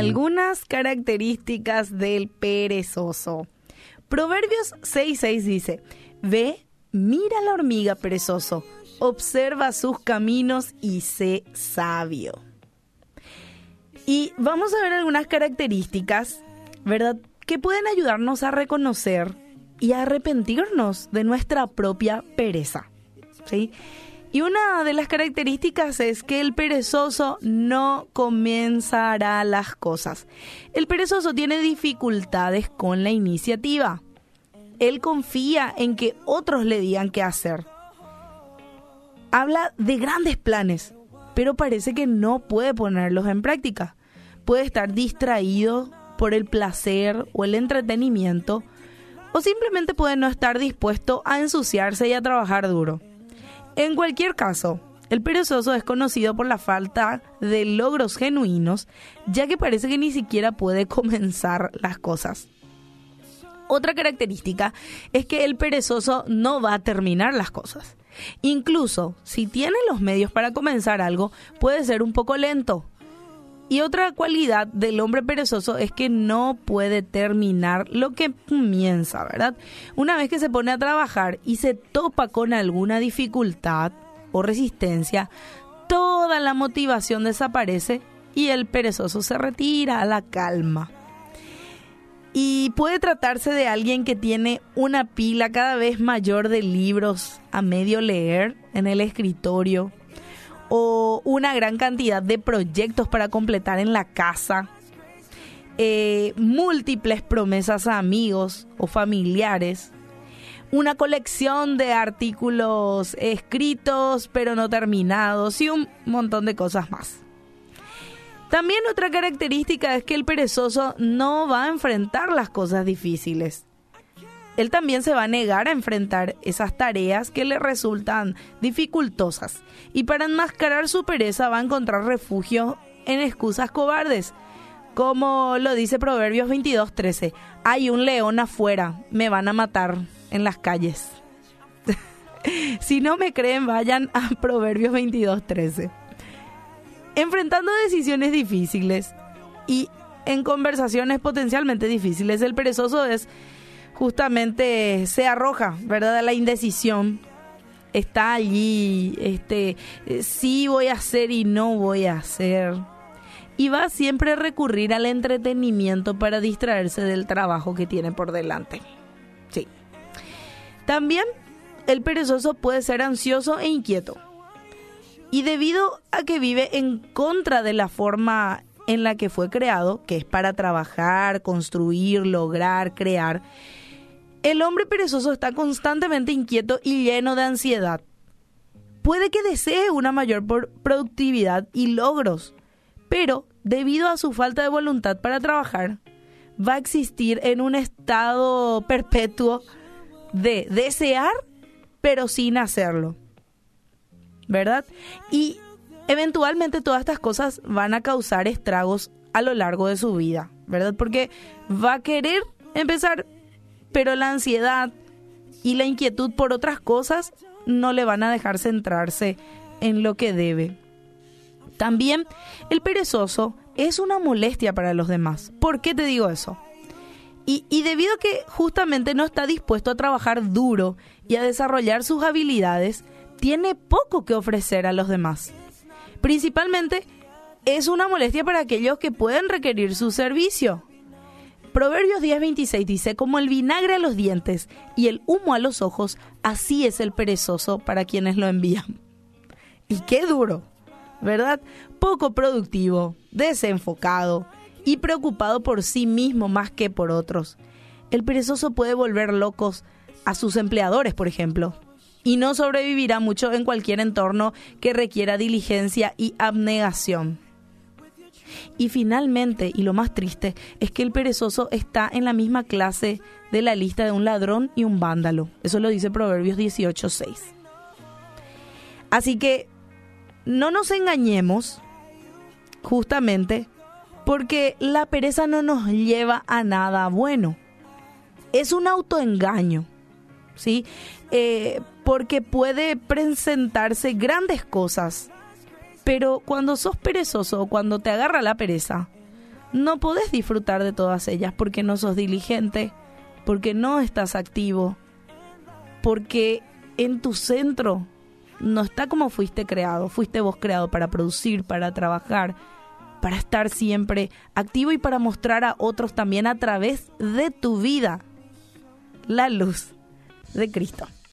algunas características del perezoso. Proverbios 6.6 dice, ve, mira la hormiga perezoso, observa sus caminos y sé sabio. Y vamos a ver algunas características, ¿verdad? Que pueden ayudarnos a reconocer y a arrepentirnos de nuestra propia pereza. ¿Sí? Y una de las características es que el perezoso no comenzará las cosas. El perezoso tiene dificultades con la iniciativa. Él confía en que otros le digan qué hacer. Habla de grandes planes, pero parece que no puede ponerlos en práctica. Puede estar distraído por el placer o el entretenimiento, o simplemente puede no estar dispuesto a ensuciarse y a trabajar duro. En cualquier caso, el perezoso es conocido por la falta de logros genuinos, ya que parece que ni siquiera puede comenzar las cosas. Otra característica es que el perezoso no va a terminar las cosas. Incluso si tiene los medios para comenzar algo, puede ser un poco lento. Y otra cualidad del hombre perezoso es que no puede terminar lo que comienza, ¿verdad? Una vez que se pone a trabajar y se topa con alguna dificultad o resistencia, toda la motivación desaparece y el perezoso se retira a la calma. Y puede tratarse de alguien que tiene una pila cada vez mayor de libros a medio leer en el escritorio o una gran cantidad de proyectos para completar en la casa, eh, múltiples promesas a amigos o familiares, una colección de artículos escritos pero no terminados y un montón de cosas más. También otra característica es que el perezoso no va a enfrentar las cosas difíciles él también se va a negar a enfrentar esas tareas que le resultan dificultosas y para enmascarar su pereza va a encontrar refugio en excusas cobardes. Como lo dice Proverbios 22:13, hay un león afuera, me van a matar en las calles. si no me creen, vayan a Proverbios 22:13. Enfrentando decisiones difíciles y en conversaciones potencialmente difíciles, el perezoso es justamente se arroja, ¿verdad? La indecisión. Está allí, este, eh, sí voy a hacer y no voy a hacer. Y va siempre a recurrir al entretenimiento para distraerse del trabajo que tiene por delante. Sí. También el perezoso puede ser ansioso e inquieto. Y debido a que vive en contra de la forma en la que fue creado, que es para trabajar, construir, lograr, crear, el hombre perezoso está constantemente inquieto y lleno de ansiedad. Puede que desee una mayor productividad y logros, pero debido a su falta de voluntad para trabajar, va a existir en un estado perpetuo de desear, pero sin hacerlo. ¿Verdad? Y eventualmente todas estas cosas van a causar estragos a lo largo de su vida, ¿verdad? Porque va a querer empezar pero la ansiedad y la inquietud por otras cosas no le van a dejar centrarse en lo que debe. También el perezoso es una molestia para los demás. ¿Por qué te digo eso? Y, debido a que justamente no está dispuesto a trabajar duro y a desarrollar sus habilidades, tiene poco que ofrecer a los demás. Principalmente es una molestia para aquellos que pueden requerir su servicio. Proverbios 10:26 dice, como el vinagre a los dientes y el humo a los ojos, así es el perezoso para quienes lo envían. Y qué duro, ¿verdad? Poco productivo, desenfocado y preocupado por sí mismo más que por otros. El perezoso puede volver locos a sus empleadores, por ejemplo, y no sobrevivirá mucho en cualquier entorno que requiera diligencia y abnegación. Y finalmente, y lo más triste, es que el perezoso está en la misma clase de la lista de un ladrón y un vándalo. Eso lo dice Proverbios 18.6. Así que no nos engañemos, justamente, porque la pereza no nos lleva a nada bueno. Es un autoengaño, ¿sí? Eh, porque puede presentarse grandes cosas pero cuando sos perezoso cuando te agarra la pereza, no podés disfrutar de todas ellas porque no sos diligente, porque no estás activo, porque en tu centro no está como fuiste creado, fuiste vos creado para producir, para trabajar, para estar siempre activo y para mostrar a otros también a través de tu vida la luz de Cristo.